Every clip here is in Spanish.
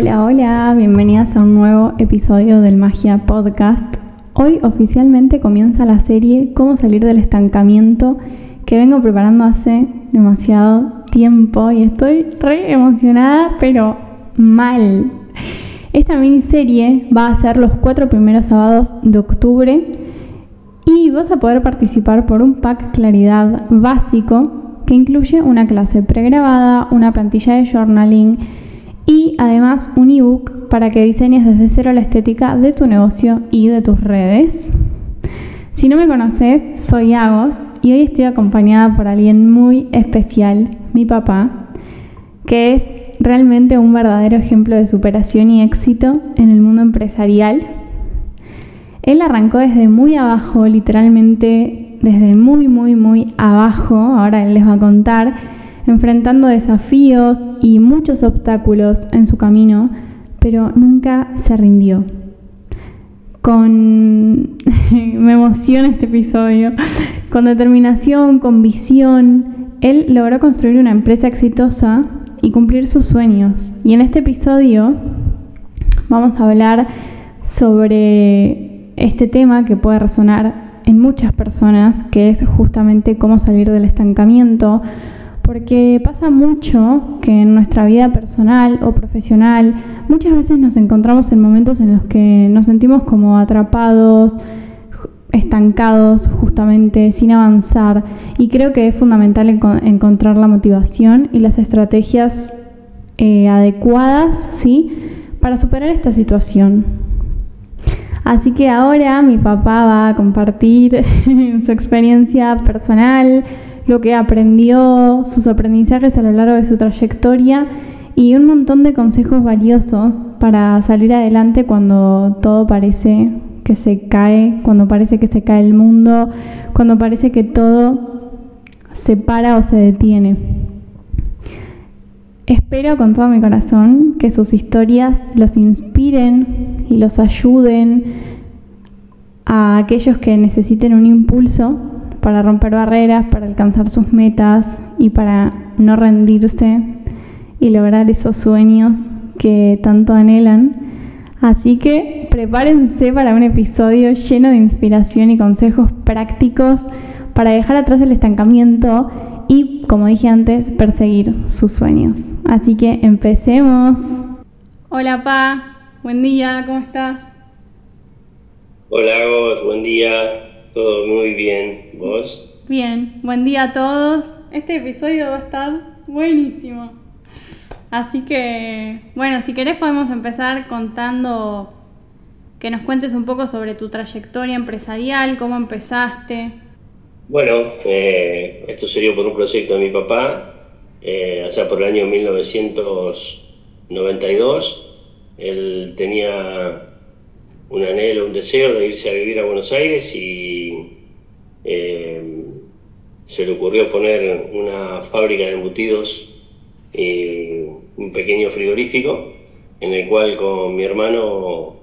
Hola, hola, bienvenidas a un nuevo episodio del Magia Podcast. Hoy oficialmente comienza la serie Cómo salir del estancamiento que vengo preparando hace demasiado tiempo y estoy re emocionada, pero mal. Esta miniserie va a ser los cuatro primeros sábados de octubre y vas a poder participar por un pack Claridad básico que incluye una clase pregrabada, una plantilla de journaling, y además un ebook para que diseñes desde cero la estética de tu negocio y de tus redes. Si no me conoces, soy Agos y hoy estoy acompañada por alguien muy especial, mi papá, que es realmente un verdadero ejemplo de superación y éxito en el mundo empresarial. Él arrancó desde muy abajo, literalmente desde muy, muy, muy abajo, ahora él les va a contar, enfrentando desafíos y muchos obstáculos en su camino, pero nunca se rindió. Con... me emociona este episodio. Con determinación, con visión, él logró construir una empresa exitosa y cumplir sus sueños. Y en este episodio vamos a hablar sobre este tema que puede resonar en muchas personas, que es justamente cómo salir del estancamiento, porque pasa mucho que en nuestra vida personal o profesional muchas veces nos encontramos en momentos en los que nos sentimos como atrapados, estancados justamente, sin avanzar. Y creo que es fundamental encontrar la motivación y las estrategias eh, adecuadas, ¿sí? Para superar esta situación. Así que ahora mi papá va a compartir su experiencia personal, lo que aprendió, sus aprendizajes a lo largo de su trayectoria y un montón de consejos valiosos para salir adelante cuando todo parece que se cae, cuando parece que se cae el mundo, cuando parece que todo se para o se detiene. Espero con todo mi corazón que sus historias los inspiren y los ayuden a aquellos que necesiten un impulso para romper barreras, para alcanzar sus metas y para no rendirse y lograr esos sueños que tanto anhelan. Así que prepárense para un episodio lleno de inspiración y consejos prácticos para dejar atrás el estancamiento y, como dije antes, perseguir sus sueños. Así que empecemos. Hola, Pa. Buen día, ¿cómo estás? Hola, buen día. Todo muy bien. ¿Vos? Bien, buen día a todos. Este episodio va a estar buenísimo. Así que, bueno, si querés podemos empezar contando que nos cuentes un poco sobre tu trayectoria empresarial, cómo empezaste. Bueno, eh, esto sería por un proyecto de mi papá, eh, allá por el año 1992. Él tenía un anhelo, un deseo de irse a vivir a Buenos Aires y eh, se le ocurrió poner una fábrica de embutidos y un pequeño frigorífico en el cual con mi hermano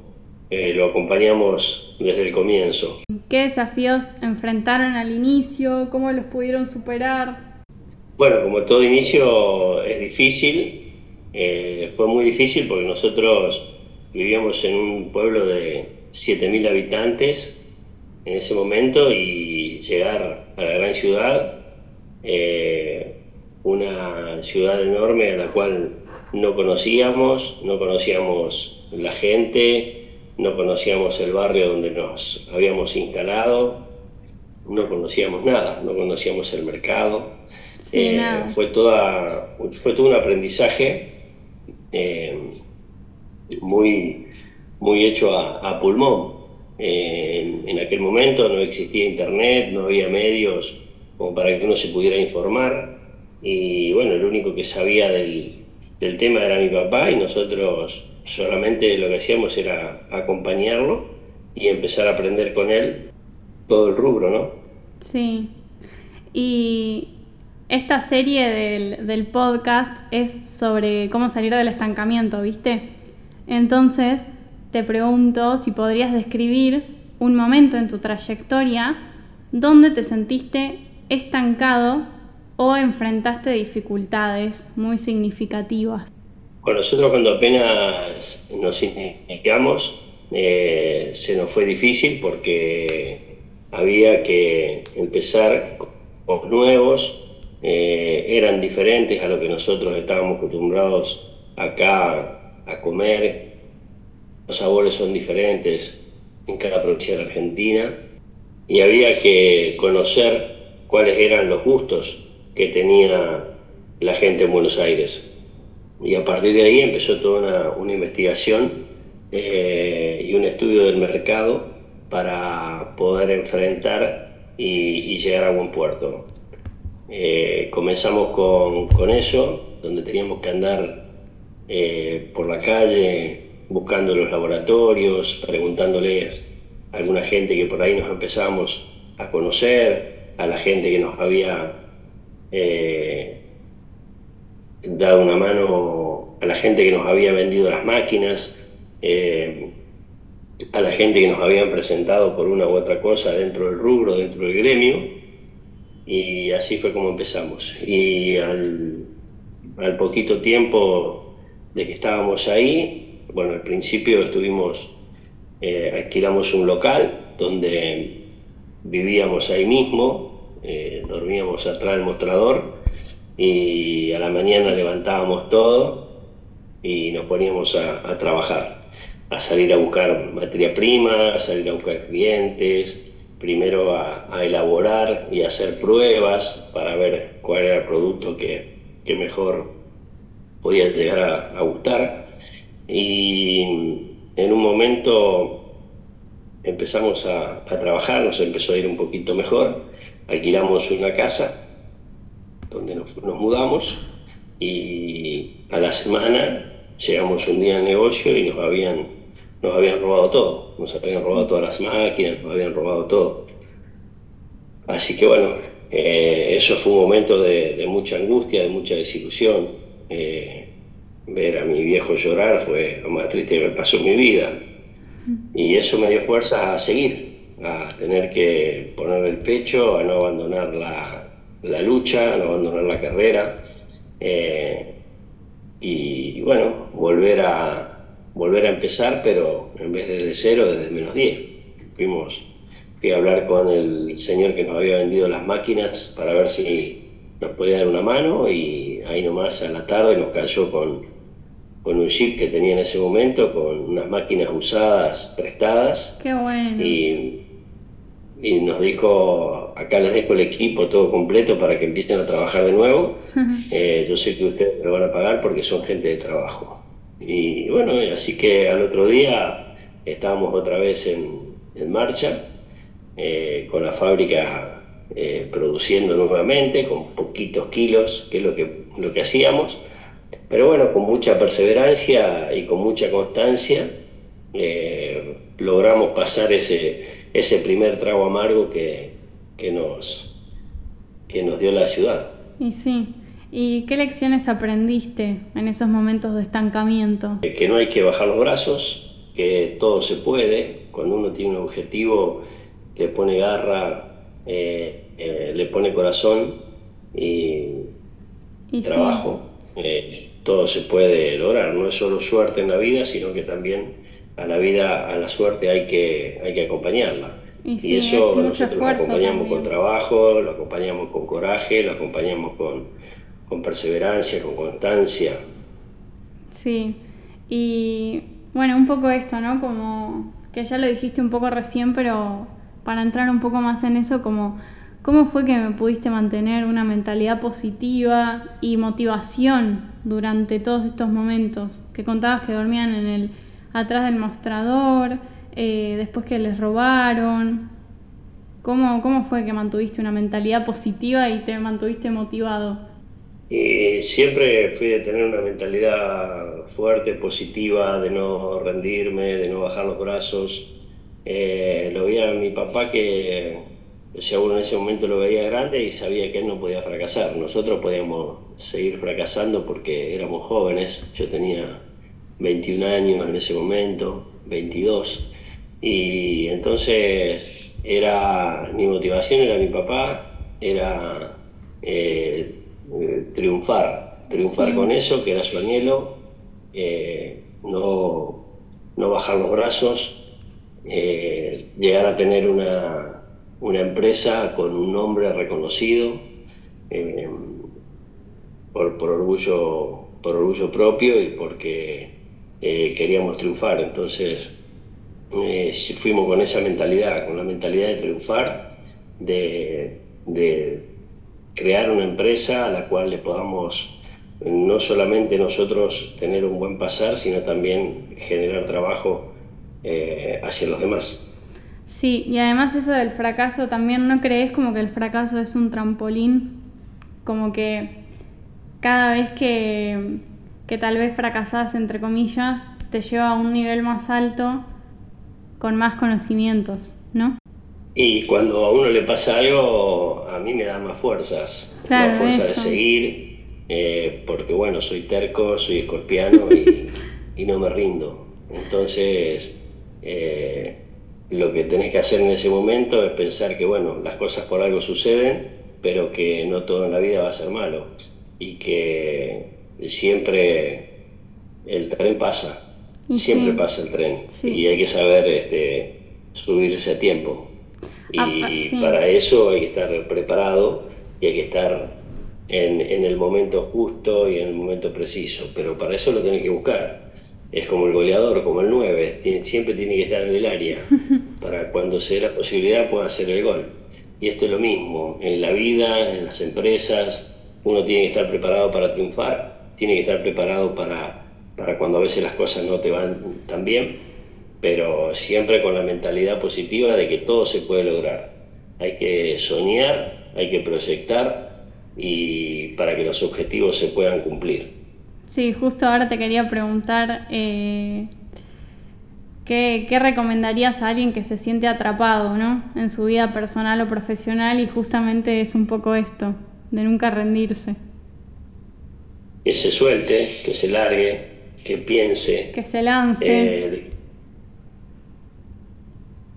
eh, lo acompañamos desde el comienzo. ¿Qué desafíos enfrentaron al inicio? ¿Cómo los pudieron superar? Bueno, como todo inicio es difícil, eh, fue muy difícil porque nosotros vivíamos en un pueblo de 7.000 habitantes en ese momento y llegar a la gran ciudad, eh, una ciudad enorme a la cual no conocíamos, no conocíamos la gente, no conocíamos el barrio donde nos habíamos instalado, no conocíamos nada, no conocíamos el mercado. Eh, fue, toda, fue todo un aprendizaje eh, muy, muy hecho a, pulmón. Eh, en aquel momento no existía internet, no había medios como para que uno se pudiera informar y bueno, el único que sabía del, tema era mi papá y nosotros solamente lo que hacíamos era acompañarlo y empezar a aprender con él todo el rubro, ¿no? Sí. Y esta serie del, del podcast es sobre cómo salir del estancamiento, ¿viste? Entonces, te pregunto si podrías describir un momento en tu trayectoria donde te sentiste estancado o enfrentaste dificultades muy significativas. Bueno, nosotros cuando apenas nos iniciamos, eh, se nos fue difícil porque había que empezar con nuevos, eh, eran diferentes a lo que nosotros estábamos acostumbrados acá a comer, los sabores son diferentes en cada provincia de Argentina y había que conocer cuáles eran los gustos que tenía la gente en Buenos Aires. Y a partir de ahí empezó toda una, investigación eh, y un estudio del mercado para poder enfrentar y, llegar a buen puerto. Eh, comenzamos con, con, eso, donde teníamos que andar eh, por la calle buscando los laboratorios, preguntándoles a alguna gente que por ahí nos empezamos a conocer, a la gente que nos había dado una mano a la gente que nos había vendido las máquinas, eh, a la gente que nos habían presentado por una u otra cosa dentro del rubro, dentro del gremio, y así fue como empezamos. Y al, poquito tiempo de que estábamos ahí, bueno, al principio estuvimos, eh, alquilamos un local donde vivíamos ahí mismo, eh, dormíamos atrás del mostrador y a la mañana levantábamos todo y nos poníamos a, trabajar, a salir a buscar materia prima, a salir a buscar clientes, primero a, elaborar y hacer pruebas para ver cuál era el producto que, mejor podía llegar a, gustar. Y en un momento empezamos a, a trabajar, nos empezó a ir un poquito mejor, alquilamos una casa donde nos, mudamos y a la semana llegamos un día al negocio y nos habían, nos habían robado todo, nos habían robado todas las máquinas, nos habían robado todo. Así que bueno, eh, eso fue un momento de, mucha angustia, de mucha desilusión. Eh, ver a mi viejo llorar fue lo más triste que me pasó en mi vida. Y eso me dio fuerza a seguir, a tener que poner el pecho, a no abandonar la, la lucha, no abandonar la carrera eh, y, bueno, volver a, volver a empezar, pero en vez de cero, desde menos 10. Fuimos, fui a hablar con el señor que nos había vendido las máquinas para ver si nos podía dar una mano y ahí nomás a la tarde nos cayó con, con un chip que tenía en ese momento, con unas máquinas usadas, prestadas. Qué bueno. Y, y nos dijo, acá les dejo el equipo todo completo para que empiecen a trabajar de nuevo. Eh, yo sé que ustedes me van a pagar porque son gente de trabajo. Y bueno, así que al otro día estábamos otra vez en, marcha, eh, con la fábrica eh, produciendo nuevamente, con poquitos kilos, que es lo que, lo que hacíamos. Pero bueno, con mucha perseverancia y con mucha constancia logramos pasar ese ese primer trago amargo que, nos, que nos dio la ciudad. Y sí. ¿Y qué lecciones aprendiste en esos momentos de estancamiento? Que no hay que bajar los brazos, que todo se puede. Cuando uno tiene un objetivo, le pone garra, eh, eh, le pone corazón y, trabajo. Eh, todo se puede lograr. No es solo suerte en la vida, sino que también a la vida, a la suerte hay que, hay que acompañarla. Y, eso nosotros lo acompañamos con trabajo, lo acompañamos con coraje, lo acompañamos con, con perseverancia, con constancia. Sí, y bueno, un poco esto, ¿no? Como que ya lo dijiste un poco recién, pero para entrar un poco más en eso, como ¿cómo fue que me pudiste mantener una mentalidad positiva y motivación durante todos estos momentos? Que contabas que dormían en el atrás del mostrador, eh, después que les robaron. ¿Cómo, ¿Cómo fue que mantuviste una mentalidad positiva y te mantuviste motivado? siempre fui de tener una mentalidad fuerte, positiva, de no rendirme, de no bajar los brazos. Eh, lo veía a mi papá que según en ese momento lo veía grande y sabía que él no podía fracasar. Nosotros podíamos seguir fracasando porque éramos jóvenes. Yo tenía 21 años en ese momento, 22. Y entonces era mi motivación era mi papá, era eh, triunfar, triunfar con eso, que era su anhelo, eh, no, no, bajar los brazos, eh, llegar a tener una, una, empresa con un nombre reconocido eh, por, por, orgullo, por orgullo propio y porque queríamos triunfar. Entonces fuimos con esa mentalidad, con la mentalidad de triunfar, de, de crear una empresa a la cual le podamos no solamente nosotros tener un buen pasar, sino también generar trabajo eh, hacia los demás. Sí, y además eso del fracaso, también no crees como que el fracaso es un trampolín, como que cada vez que, que tal vez fracasás, entre comillas, te lleva a un nivel más alto con más conocimientos, ¿no? Y cuando a uno le pasa algo, a mí me da más fuerzas, más fuerza de seguir eh, porque bueno, soy terco, soy escorpiano y, no me rindo. Entonces, eh, lo que tenés que hacer en ese momento es pensar que bueno, las cosas por algo suceden, pero que no todo en la vida va a ser malo y que siempre el tren pasa, siempre pasa el tren y hay que saber este, subirse a tiempo. Y para eso hay que estar preparado y hay que estar en, en, el momento justo y en el momento preciso, pero para eso lo tenés que buscar. Es como el goleador, como el 9, siempre tiene que estar en el área para cuando se dé la posibilidad pueda hacer el gol. Y esto es lo mismo, en la vida, en las empresas, uno tiene que estar preparado para triunfar, tiene que estar preparado para, para cuando a veces las cosas no te van tan bien, pero siempre con la mentalidad positiva de que todo se puede lograr. Hay que soñar, hay que proyectar y para que los objetivos se puedan cumplir. Sí, justo ahora te quería preguntar, eh, ¿qué, recomendarías a alguien que se siente atrapado ¿no? en su vida personal o profesional y justamente es un poco esto, de nunca rendirse? Que se suelte, que se largue, que piense. Que se lance. Eh,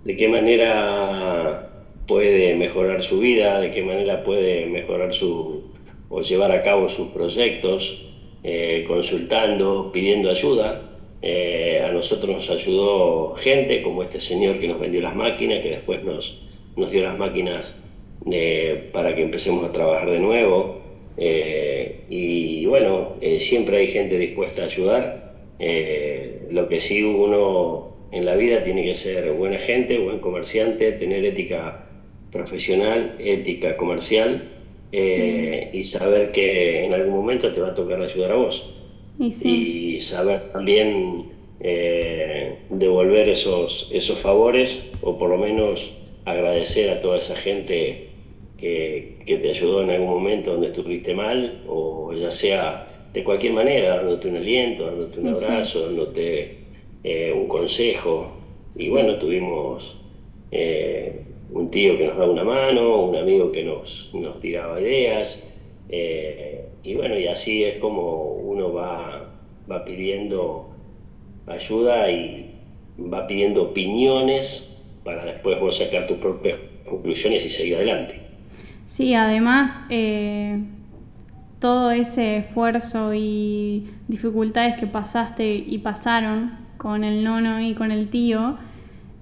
de qué manera puede mejorar su vida, de qué manera puede mejorar su o llevar a cabo sus proyectos, eh, consultando, pidiendo ayuda. Eh, a nosotros nos ayudó gente como este señor que nos vendió las máquinas, que después nos, dio las máquinas eh, para que empecemos a trabajar de nuevo. y bueno, siempre hay gente dispuesta a ayudar. lo que sí uno en la vida tiene que ser buena gente, buen comerciante, tener ética profesional, ética comercial eh, y saber que en algún momento te va a tocar ayudar a vos. Y, saber también eh, devolver esos, esos favores o por lo menos agradecer a toda esa gente que, que, te ayudó en algún momento donde estuviste mal o ya sea de cualquier manera, dándote un aliento, dándote un abrazo, dándote eh, un consejo. Y bueno, tuvimos un tío que nos daba una mano, un amigo que nos, nos tiraba ideas, eh, y bueno, y así es como uno va, va pidiendo ayuda y va pidiendo opiniones para después vos sacar tus propias conclusiones y seguir adelante. Sí, además, eh, todo ese esfuerzo y dificultades que pasaste y pasaron con el nono y con el tío,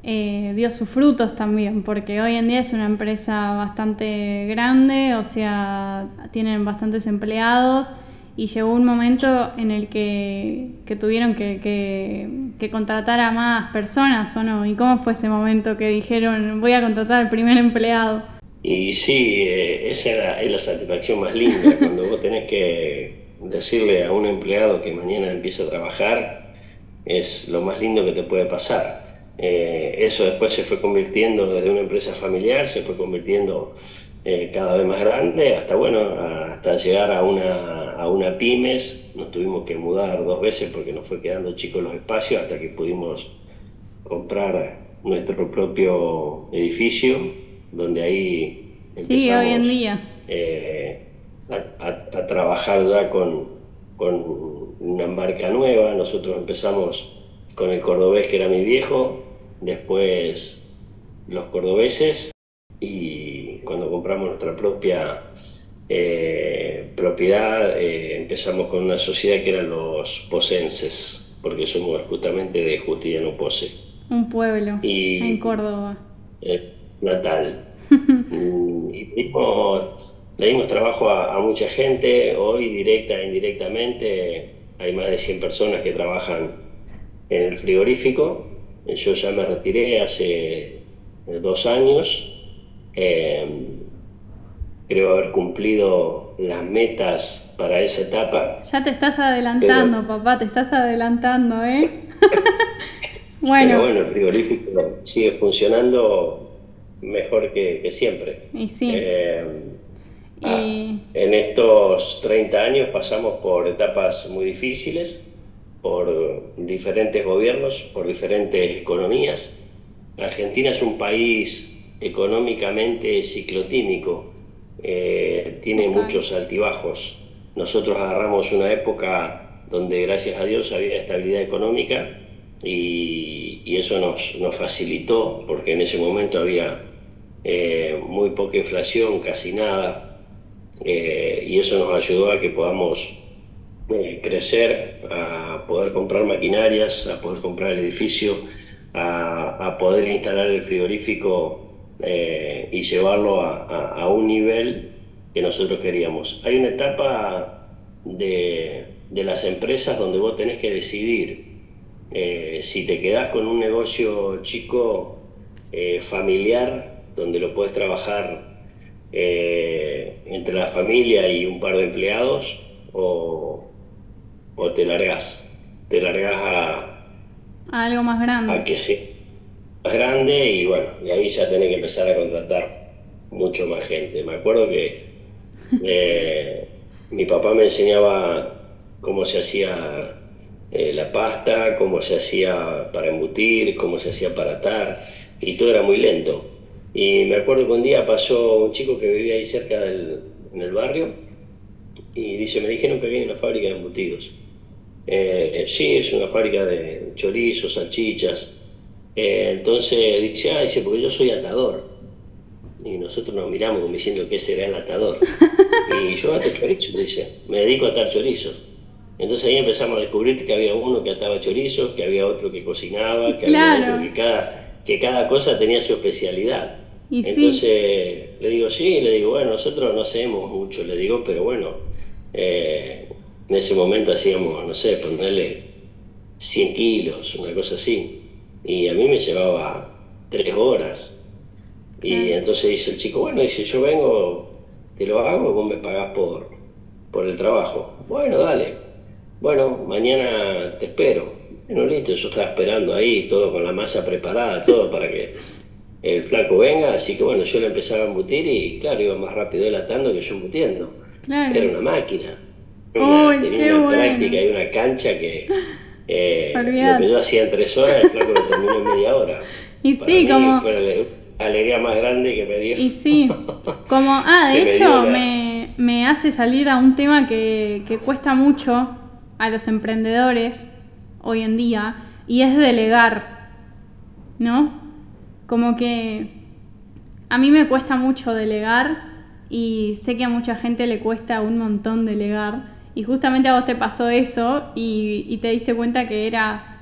eh, dio sus frutos también, porque hoy en día es una empresa bastante grande, o sea, tienen bastantes empleados y llegó un momento en el que, tuvieron que, contratar a más personas, ¿o no? ¿Y cómo fue ese momento que dijeron, voy a contratar al primer empleado? Y sí, eh, esa es la satisfacción más linda, cuando vos tenés que decirle a un empleado que mañana empieza a trabajar, es lo más lindo que te puede pasar eh, eso después se fue convirtiendo desde una empresa familiar, se fue convirtiendo eh, cada vez más grande, hasta bueno, hasta llegar a una, a una pymes. Nos tuvimos que mudar dos veces porque nos fue quedando chicos los espacios hasta que pudimos comprar nuestro propio edificio, donde ahí empezamos hoy en día. Eh, a, trabajar ya con, con una marca nueva. Nosotros empezamos con el cordobés que era mi viejo, después los cordobeses y cuando compramos nuestra propia eh, propiedad empezamos con una sociedad que eran los posenses, porque somos justamente de Justiniano Pose. Un pueblo en Córdoba. natal. Mm, y le dimos trabajo a, mucha gente, hoy directa e indirectamente hay más de 100 personas que trabajan en el frigorífico. Yo ya me retiré hace dos años. Em, creo haber cumplido las metas para esa etapa. Ya te estás adelantando, papá, te estás adelantando, ¿eh? bueno. Pero bueno, el frigorífico sigue funcionando mejor que, siempre. Y sí. Em, Ah, en estos 30 años pasamos por etapas muy difíciles, por diferentes gobiernos, por diferentes economías. Argentina es un país económicamente ciclotímico, eh, tiene muchos altibajos. Nosotros agarramos una época donde gracias a Dios había estabilidad económica y, eso nos, nos, facilitó porque en ese momento había eh, muy poca inflación, casi nada, eh, y eso nos ayudó a que podamos eh, crecer, a poder comprar maquinarias, a poder comprar el edificio, a, poder instalar el frigorífico eh, y llevarlo a, un nivel que nosotros queríamos. Hay una etapa de, las empresas donde vos tenés que decidir si te quedás con un negocio chico, familiar, donde lo puedes trabajar eh, entre la familia y un par de empleados o, te largas, te largas a, algo más grande. A que sí, más grande y bueno, y ahí ya tenés que empezar a contratar mucho más gente. Me acuerdo que eh, mi papá me enseñaba cómo se hacía eh, la pasta, cómo se hacía para embutir, cómo se hacía para atar, y todo era muy lento. Y me acuerdo que un día pasó un chico que vivía ahí cerca del en el barrio y dice, me dijeron que había una fábrica de embutidos. Eh, sí, es una fábrica de chorizos, salchichas. Eh, entonces dice, ah, dice, porque yo soy atador. Y nosotros nos miramos como diciendo, ¿qué será el atador? y yo ato chorizos, dice, me dedico a atar chorizos. Entonces ahí empezamos a descubrir que había uno que ataba chorizos, que había otro que cocinaba, que había otro que cada que cada cosa tenía su especialidad. Entonces le digo, sí, le digo, bueno, nosotros no hacemos mucho, le digo, pero bueno, eh, en ese momento hacíamos, no sé, ponerle 100 kilos, una cosa así. Y a mí me llevaba tres horas. Y entonces dice el chico, bueno, dice, yo vengo, te lo hago, vos me pagás por, por el trabajo. Bueno, dale. Bueno, mañana te espero. Bueno, listo, yo estaba esperando ahí, todo con la masa preparada, todo para que el flaco venga, así que bueno, yo le empezaba a embutir y claro, iba más rápido él atando que yo embutiendo. Era una máquina. Una, tenía una práctica y una cancha que eh, lo que yo hacía en tres horas, el flaco lo terminó en media hora. Y sí, como... Fue la alegría más grande que me dio. Y sí, como, ah, de hecho me, me, hace salir a un tema que, que cuesta mucho a los emprendedores hoy en día y es delegar, ¿no? Como que a mí me cuesta mucho delegar y sé que a mucha gente le cuesta un montón delegar y justamente a vos te pasó eso y, te diste cuenta que era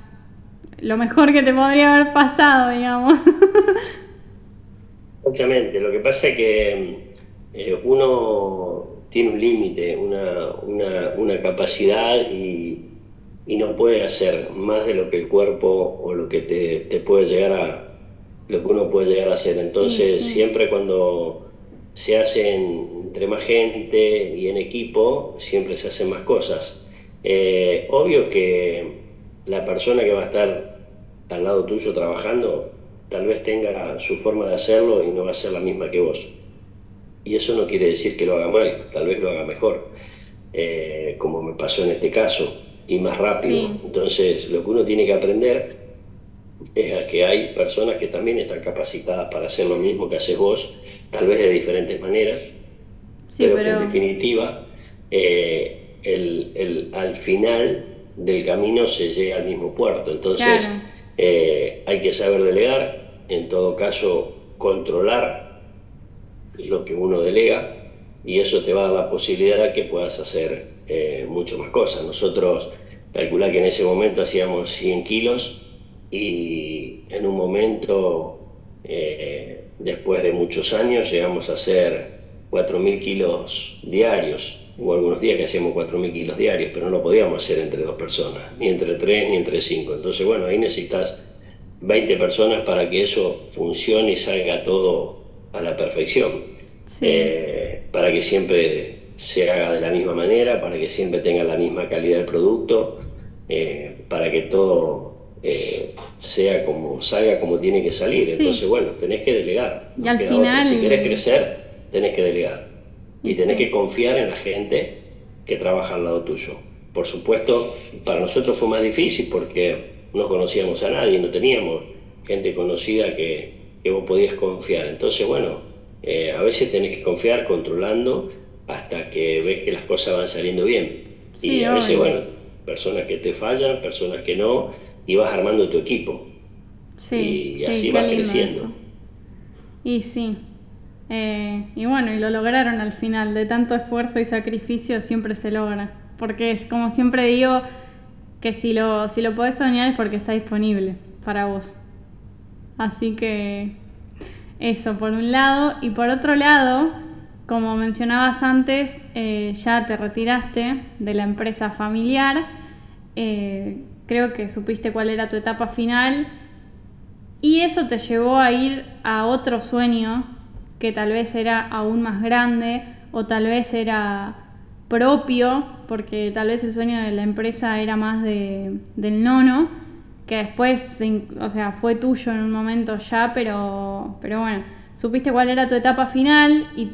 lo mejor que te podría haber pasado, digamos. Obviamente, lo que pasa es que eh, uno tiene un límite, una, una, una capacidad y y no puede hacer más de lo que el cuerpo o lo que te, puede llegar a lo que uno puede llegar a hacer. Entonces, siempre cuando se hacen entre más gente y en equipo, siempre se hacen más cosas. Eh, obvio que la persona que va a estar al lado tuyo trabajando, tal vez tenga su forma de hacerlo y no va a ser la misma que vos. Y eso no quiere decir que lo haga mal, tal vez lo haga mejor, eh, como me pasó en este caso y más rápido. Entonces, lo que uno tiene que aprender es a que hay personas que también están capacitadas para hacer lo mismo que haces vos, tal vez de diferentes maneras, pero, en definitiva, eh, el, al final del camino se llega al mismo puerto. Entonces, eh, hay que saber delegar, en todo caso, controlar lo que uno delega y eso te va a dar la posibilidad de que puedas hacer eh, mucho más cosas. Nosotros calculá que en ese momento hacíamos 100 kilos y en un momento, eh, después de muchos años, llegamos a hacer 4.000 kilos diarios. Hubo algunos días que hacíamos 4.000 kilos diarios, pero no lo podíamos hacer entre dos personas, ni entre tres, ni entre cinco. Entonces, bueno, ahí necesitas 20 personas para que eso funcione y salga todo a la perfección. Eh, para que siempre se haga de la misma manera, para que siempre tenga la misma calidad del producto, eh, para que todo eh, sea como salga como tiene que salir. Entonces, bueno, tenés que delegar. Y al final... Si querés crecer, tenés que delegar. Y tenés que confiar en la gente que trabaja al lado tuyo. Por supuesto, para nosotros fue más difícil porque no conocíamos a nadie, no teníamos gente conocida que, que vos podías confiar. Entonces, bueno, eh, a veces tenés que confiar controlando hasta que ves que las cosas van saliendo bien. y a veces, bueno, personas que te fallan, personas que no, y vas armando tu equipo. Sí, y, así vas creciendo. Y sí. Eh, y bueno, y lo lograron al final. De tanto esfuerzo y sacrificio siempre se logra. Porque es como siempre digo, que si lo, si lo podés soñar es porque está disponible para vos. Así que eso por un lado. Y por otro lado, como mencionabas antes, eh, ya te retiraste de la empresa familiar. Eh, creo que supiste cuál era tu etapa final. Y eso te llevó a ir a otro sueño que tal vez era aún más grande o tal vez era propio, porque tal vez el sueño de la empresa era más de, del nono, que después, o sea, fue tuyo en un momento ya, pero, pero bueno, supiste cuál era tu etapa final y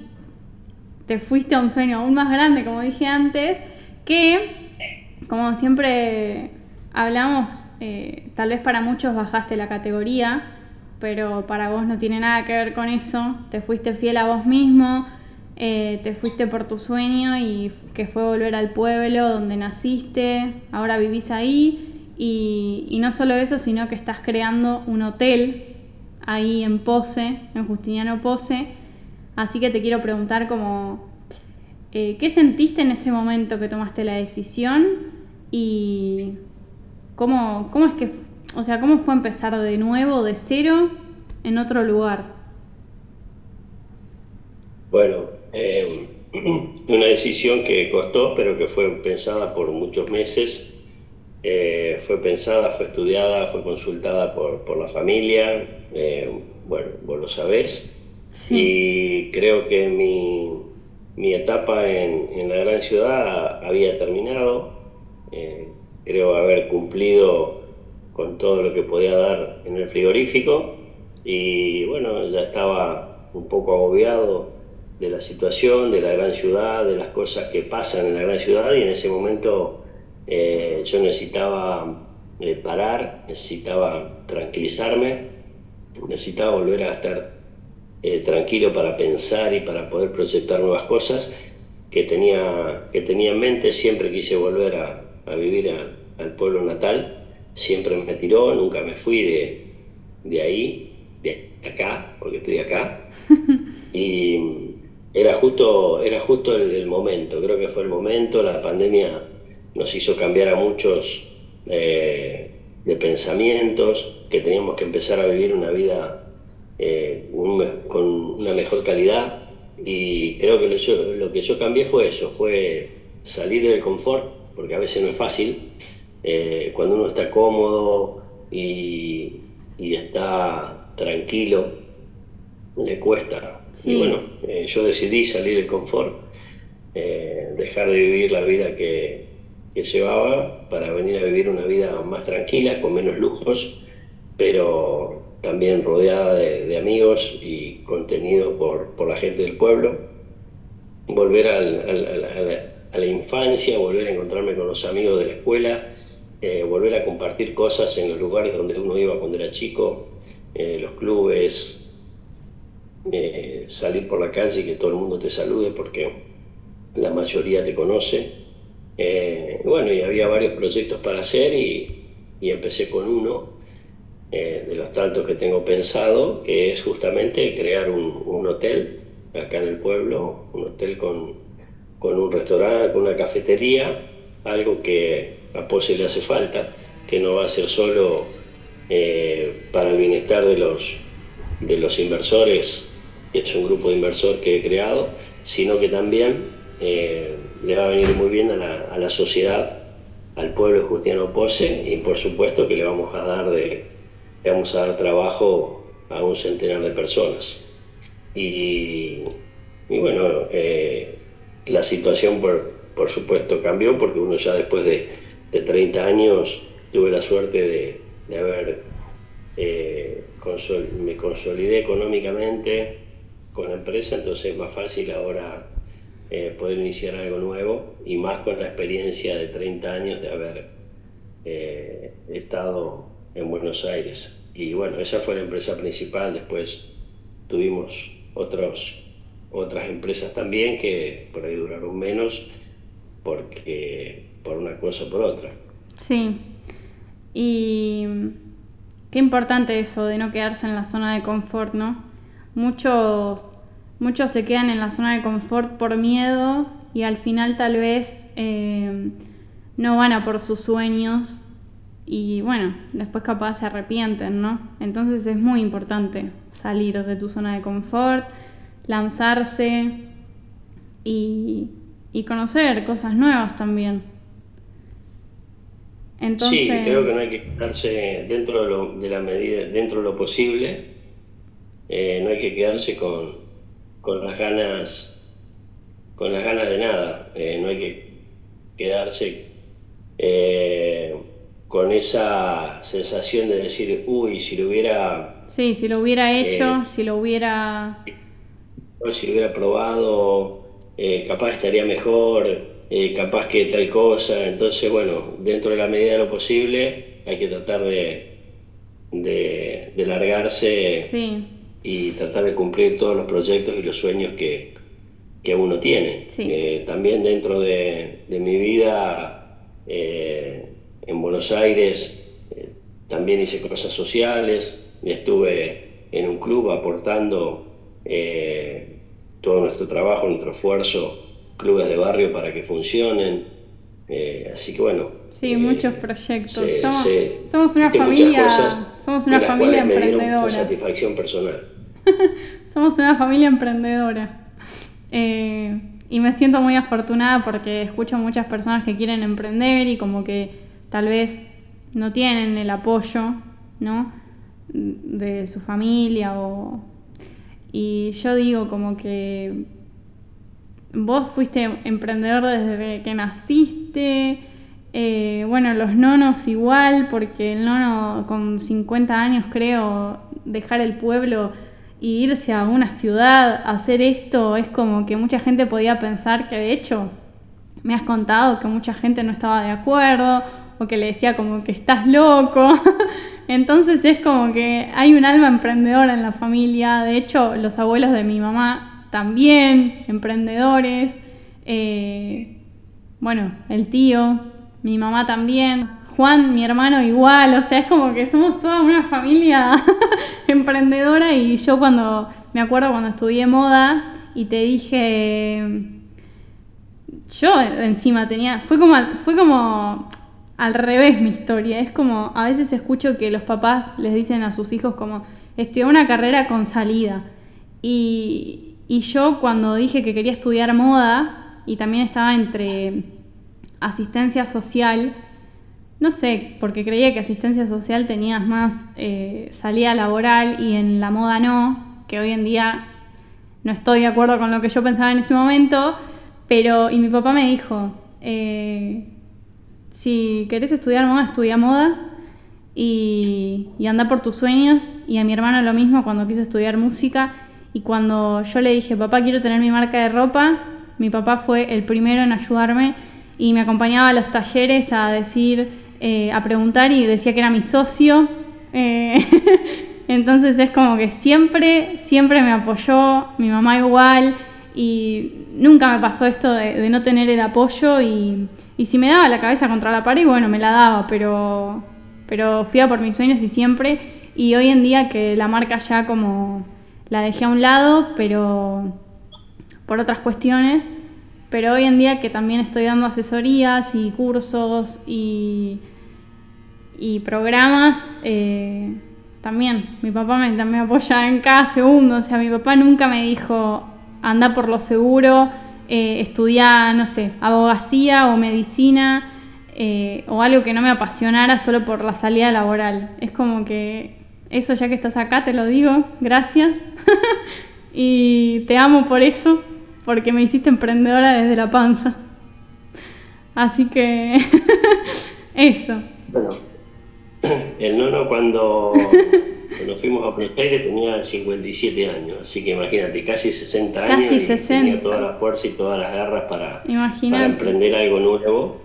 te fuiste a un sueño aún más grande, como dije antes, que, como siempre hablamos, eh, tal vez para muchos bajaste la categoría, pero para vos no tiene nada que ver con eso, te fuiste fiel a vos mismo, eh, te fuiste por tu sueño y que fue volver al pueblo donde naciste, ahora vivís ahí y, no solo eso, sino que estás creando un hotel ahí en Pose, en Justiniano Pose. Así que te quiero preguntar como, eh, ¿qué sentiste en ese momento que tomaste la decisión? Y cómo, cómo es que, o sea, cómo fue empezar de nuevo, de cero, en otro lugar. Bueno, eh, una decisión que costó, pero que fue pensada por muchos meses. Eh, fue pensada, fue estudiada, fue consultada por, la familia, eh, bueno, vos lo sabés, y creo que mi, etapa en, la gran ciudad había terminado, eh, creo haber cumplido con todo lo que podía dar en el frigorífico, y bueno, ya estaba un poco agobiado de la situación, de la gran ciudad, de las cosas que pasan en la gran ciudad, y en ese momento eh, yo necesitaba eh, parar, necesitaba tranquilizarme, necesitaba volver a estar eh, tranquilo para pensar y para poder proyectar nuevas cosas que tenía, que tenía en mente. Siempre quise volver a, vivir al pueblo natal, siempre me tiró, nunca me fui de, de ahí, de acá, porque estoy acá. y era justo, era justo el momento, creo que fue el momento, la pandemia nos hizo cambiar a muchos eh, de pensamientos, que teníamos que empezar a vivir una vida eh, con una mejor calidad y creo que lo, que yo cambié fue eso, fue salir del confort, porque a veces no es fácil, eh, cuando uno está cómodo y, está tranquilo, le cuesta. Y bueno, yo decidí salir del confort, dejar de vivir la vida que, que llevaba para venir a vivir una vida más tranquila, con menos lujos, pero también rodeada de, amigos y contenido por, la gente del pueblo. Volver a la infancia, volver a encontrarme con los amigos de la escuela, eh, volver a compartir cosas en los lugares donde uno iba cuando era chico, eh, los clubes, eh, salir por la calle y que todo el mundo te salude porque la mayoría te conoce. Bueno, y había varios proyectos para hacer y, empecé con uno de los tantos que tengo pensado, que es justamente crear un, hotel acá en el pueblo, un hotel con, con un restaurante, con una cafetería, algo que a Pose le hace falta, que no va a ser solo eh, para el bienestar de los, de los inversores, es un grupo de inversor que he creado, sino que también eh, le va a venir muy bien a la, a la sociedad, al pueblo Justiano Pose y por supuesto que le vamos a dar de, le vamos a dar trabajo a un centenar de personas. Y, y bueno, eh, la situación por, por, supuesto cambió porque uno ya después de, de 30 años tuve la suerte de, de haber, eh, me consolidé económicamente con la empresa, entonces es más fácil ahora eh, poder iniciar algo nuevo y más con la experiencia de 30 años de haber eh, estado en Buenos Aires. Y bueno, esa fue la empresa principal, después tuvimos otros, otras empresas también que por ahí duraron menos porque por una cosa o por otra. Sí, y qué importante eso de no quedarse en la zona de confort, ¿no? Muchos muchos se quedan en la zona de confort por miedo y al final tal vez eh, no van a por sus sueños y bueno, después capaz se arrepienten, ¿no? Entonces es muy importante salir de tu zona de confort, lanzarse y, y conocer cosas nuevas también. Entonces... Sí, creo que no hay que quedarse dentro de, lo, de la medida, dentro de lo posible, eh, no hay que quedarse con, con las ganas, con las ganas de nada. Eh, no hay que quedarse eh, con esa sensación de decir, uy, si lo hubiera... Sí, si lo hubiera hecho, si lo hubiera... Si hubiera probado, capaz estaría mejor, capaz que tal cosa. Entonces, bueno, dentro de la medida de lo posible hay que tratar de, de, de largarse. Sí y tratar de cumplir todos los proyectos y los sueños que, que uno tiene. Eh, también dentro de, de mi vida eh, en Buenos Aires eh, también hice cosas sociales, estuve en un club aportando todo nuestro trabajo, nuestro esfuerzo, clubes de barrio para que funcionen. así que bueno. Sí, muchos proyectos. somos, somos, una familia, somos una familia emprendedora. satisfacción personal. Somos una familia emprendedora. Eh, y me siento muy afortunada porque escucho muchas personas que quieren emprender y como que tal vez no tienen el apoyo, ¿no? De su familia o... Y yo digo como que vos fuiste emprendedor desde que naciste, eh, bueno, los nonos igual, porque el nono con 50 años creo, dejar el pueblo y irse a una ciudad a hacer esto es como que mucha gente podía pensar que de hecho me has contado que mucha gente no estaba de acuerdo que le decía como que estás loco. Entonces es como que hay un alma emprendedora en la familia. De hecho, los abuelos de mi mamá también, emprendedores. Eh, bueno, el tío, mi mamá también. Juan, mi hermano, igual, o sea, es como que somos toda una familia emprendedora y yo cuando, me acuerdo cuando estudié moda y te dije, yo encima tenía, fue como, fue como al revés mi historia, es como, a veces escucho que los papás les dicen a sus hijos como, estudié una carrera con salida y, y yo cuando dije que quería estudiar moda y también estaba entre asistencia social, no sé, porque creía que asistencia social tenías más eh, salida laboral y en la moda no, que hoy en día no estoy de acuerdo con lo que yo pensaba en ese momento, pero, y mi papá me dijo, eh, si querés estudiar moda, estudia moda y, y anda por tus sueños, y a mi hermano lo mismo cuando quiso estudiar música, y cuando yo le dije, papá, quiero tener mi marca de ropa, mi papá fue el primero en ayudarme y me acompañaba a los talleres a decir, eh, a preguntar y decía que era mi socio. Eh, entonces es como que siempre, siempre me apoyó, mi mamá igual, y nunca me pasó esto de, no tener el apoyo y, si me daba la cabeza contra la pared, bueno, me la daba, pero, fui a por mis sueños y siempre, y hoy en día que la marca ya como la dejé a un lado, pero por otras cuestiones, pero hoy en día que también estoy dando asesorías y cursos y, y programas, eh, también mi papá me, me apoya en cada segundo, o sea, mi papá nunca me dijo anda por lo seguro, eh, estudiar, no sé, abogacía o medicina eh, o algo que no me apasionara solo por la salida laboral. Es como que eso ya que estás acá te lo digo, gracias. y te amo por eso, porque me hiciste emprendedora desde la panza. Así que eso. Bueno, el nono cuando Cuando fuimos a Buenos tenía 57 años, así que imagínate, casi 60 años. Casi 60. Tenía toda la fuerza y todas las garras para, para emprender algo nuevo.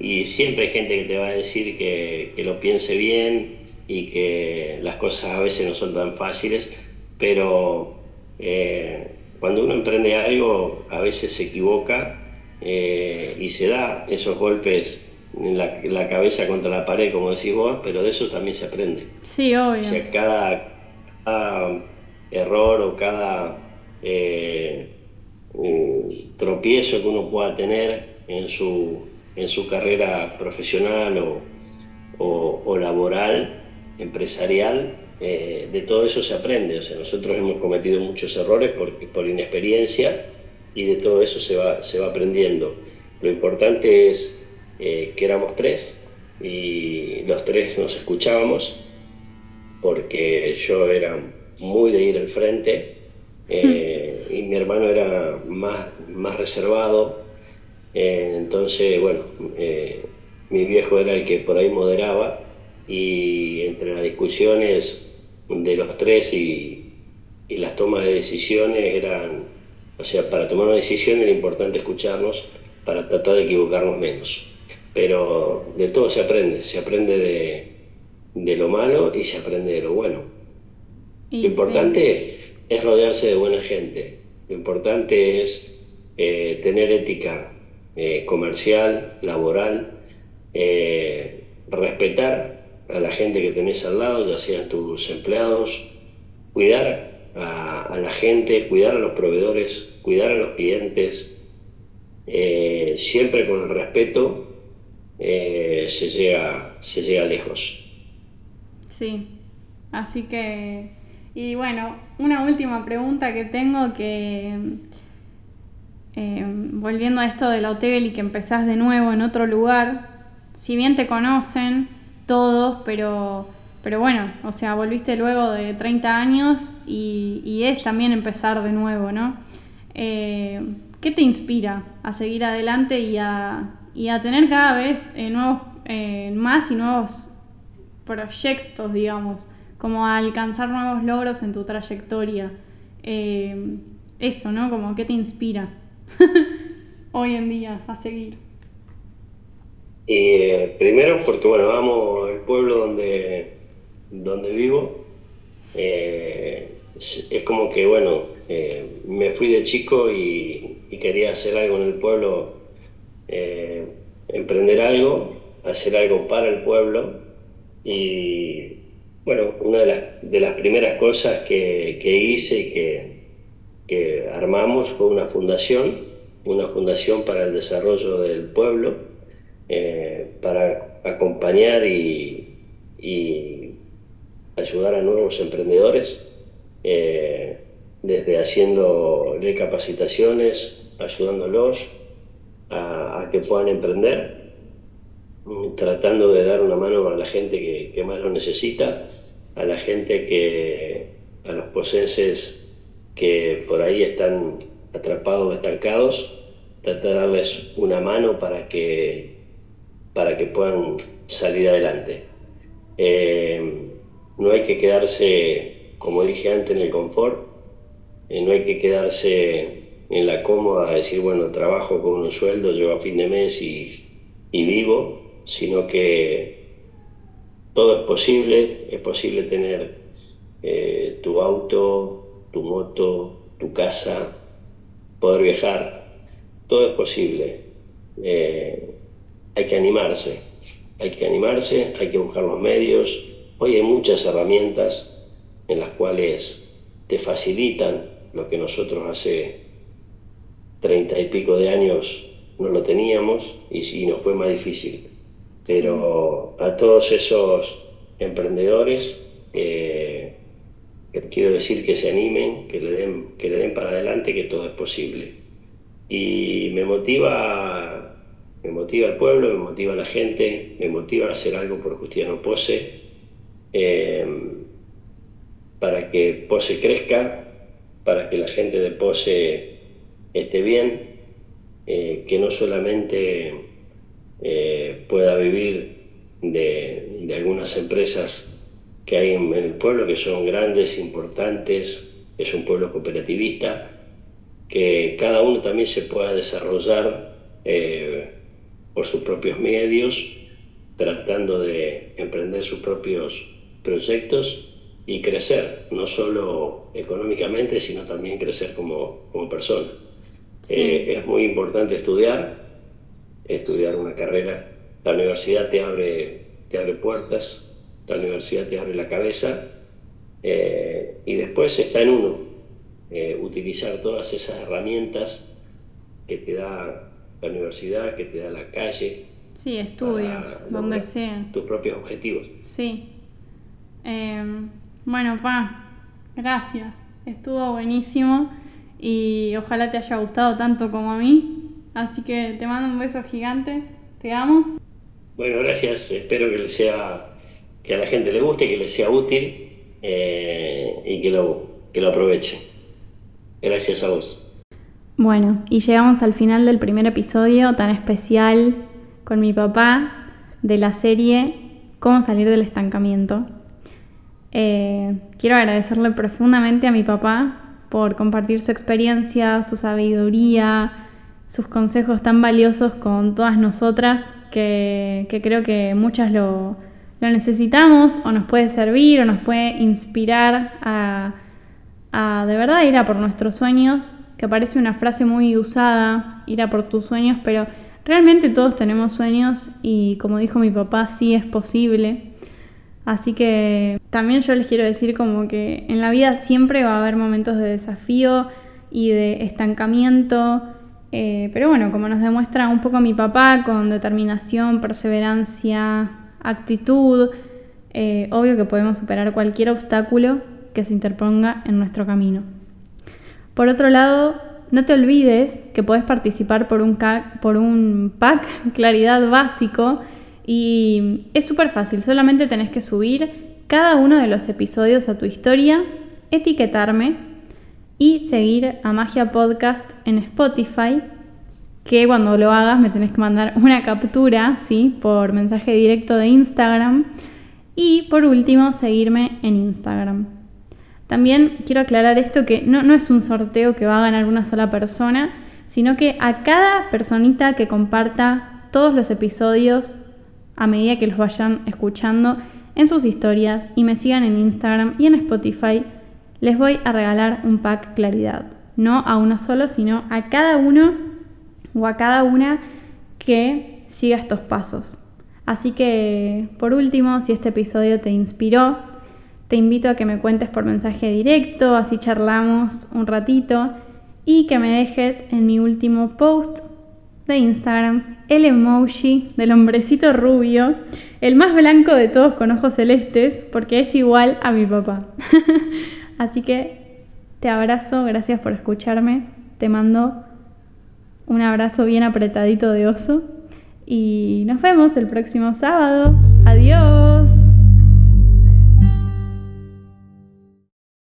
Y siempre hay gente que te va a decir que, que, lo piense bien y que las cosas a veces no son tan fáciles, pero eh, cuando uno emprende algo, a veces se equivoca eh, y se da esos golpes en la, cabeza contra la pared, como decís vos, pero de eso también se aprende. Sí, obvio. O sea, cada, error o cada eh, mm, tropiezo que uno pueda tener en su, en su carrera profesional o, o, laboral, empresarial, eh, de todo eso se aprende. O sea, nosotros hemos cometido muchos errores por, por inexperiencia y de todo eso se va, se va aprendiendo. Lo importante es eh, que éramos tres y los tres nos escuchábamos porque yo era muy de ir al frente eh, y mi hermano era más, más reservado. Eh, entonces, bueno, mi viejo era el que por ahí moderaba y entre las discusiones de los tres y, y las tomas de decisiones eran, o sea, para tomar una decisión era importante escucharnos para tratar de equivocarnos menos pero de todo se aprende, se aprende de, lo malo y se aprende de lo bueno. lo importante es rodearse de buena gente, lo importante es eh, tener ética eh, comercial, laboral, eh, respetar a la gente que tenés al lado, ya sean tus empleados, cuidar a, a la gente, cuidar a los proveedores, cuidar a los clientes, siempre con el respeto eh, se, llega, se llega lejos. Sí, así que, y bueno, una última pregunta que tengo que, eh, volviendo a esto del hotel y que empezás de nuevo en otro lugar, si bien te conocen todos, pero, pero bueno, o sea, volviste luego de 30 años y, es también empezar de nuevo, ¿no? Eh, ¿Qué te inspira a seguir adelante y a, y a tener cada vez eh, nuevos, eh, más y nuevos proyectos, digamos, como a alcanzar nuevos logros en tu trayectoria. Eh, eso, ¿no? Como qué te inspira hoy en día a seguir. primero porque, bueno, vamos al pueblo donde, donde vivo. es como que, bueno, me fui de chico y quería hacer algo en el pueblo eh, emprender algo, hacer algo para el pueblo y bueno, una de las, primeras cosas que, que hice y que, que, armamos fue una fundación, una fundación para el desarrollo del pueblo, eh, para acompañar y, ayudar a nuevos emprendedores, eh, desde haciéndole capacitaciones, ayudándolos, a, que puedan emprender, tratando de dar una mano a la gente que, más lo necesita, a la gente que, a los posenses que por ahí están atrapados, estancados, tratar de darles una mano para que, para que puedan salir adelante. Eh, no hay que quedarse, como dije antes, en el confort, eh, no hay que quedarse en la cómoda, decir, bueno, trabajo con un sueldo, llego a fin de mes y, vivo, sino que todo es posible, es posible tener eh, tu auto, tu moto, tu casa, poder viajar, todo es posible. Eh, hay que animarse, hay que animarse, hay que buscar los medios. Hoy hay muchas herramientas en las cuales te facilitan lo que nosotros hace treinta y pico de años no lo teníamos y sí nos fue más difícil. Pero a todos esos emprendedores eh, quiero decir que se animen, que le, den, que le den para adelante, que todo es posible. Y me motiva, me motiva el pueblo, me motiva la gente, me motiva a hacer algo por Justiano Pose, eh, para que Pose crezca, para que la gente de Pose esté bien, eh, que no solamente eh, pueda vivir de, de algunas empresas que hay en el pueblo, que son grandes, importantes, es un pueblo cooperativista, que cada uno también se pueda desarrollar eh, por sus propios medios, tratando de emprender sus propios proyectos y crecer, no solo económicamente, sino también crecer como, como persona. Eh, es muy importante estudiar, estudiar una carrera. La universidad te abre, te abre puertas, la universidad te abre la cabeza eh, y después está en uno eh, utilizar todas esas herramientas que te da la universidad, que te da la calle. Sí, estudios, donde sea. Tus propios objetivos. Sí. Bueno, pa, gracias. Estuvo buenísimo y ojalá te haya gustado tanto como a mí. Así que te mando un beso gigante. Te amo. Bueno, gracias. Espero que sea que a la gente le guste, que le sea útil eh, y que lo, que lo aproveche. Gracias a vos. Bueno, y llegamos al final del primer episodio tan especial con mi papá de la serie Cómo salir del estancamiento. Eh, quiero agradecerle profundamente a mi papá por compartir su experiencia, su sabiduría, sus consejos tan valiosos con todas nosotras, que creo que muchas lo, necesitamos o nos puede servir o nos puede inspirar a, de verdad ir a por nuestros sueños, que parece una frase muy usada, ir a por tus sueños, pero realmente todos tenemos sueños y como dijo mi papá, sí es posible. Así que también yo les quiero decir como que en la vida siempre va a haber momentos de desafío y de estancamiento, eh, pero bueno, como nos demuestra un poco mi papá, con determinación, perseverancia, actitud, eh, obvio que podemos superar cualquier obstáculo que se interponga en nuestro camino. Por otro lado, no te olvides que puedes participar por un, por un pack Claridad básico y es súper fácil, solamente tenés que subir cada uno de los episodios a tu historia, etiquetarme y seguir a Magia Podcast en Spotify que cuando lo hagas me tenés que mandar una captura, ¿sí? Por mensaje directo de Instagram. Y por último, seguirme en Instagram. También quiero aclarar esto que no, no es un sorteo que va a ganar una sola persona, sino que a cada personita que comparta todos los episodios a medida que los vayan escuchando en sus historias y me sigan en Instagram y en Spotify, les voy a regalar un pack claridad. No a uno solo, sino a cada uno o a cada una que siga estos pasos. Así que, por último, si este episodio te inspiró, te invito a que me cuentes por mensaje directo, así charlamos un ratito y que me dejes en mi último post de Instagram el emoji del hombrecito rubio, el más blanco de todos con ojos celestes, porque es igual a mi papá. así que te abrazo, gracias por escucharme, te mando un abrazo bien apretadito de oso y nos vemos el próximo sábado. Adiós.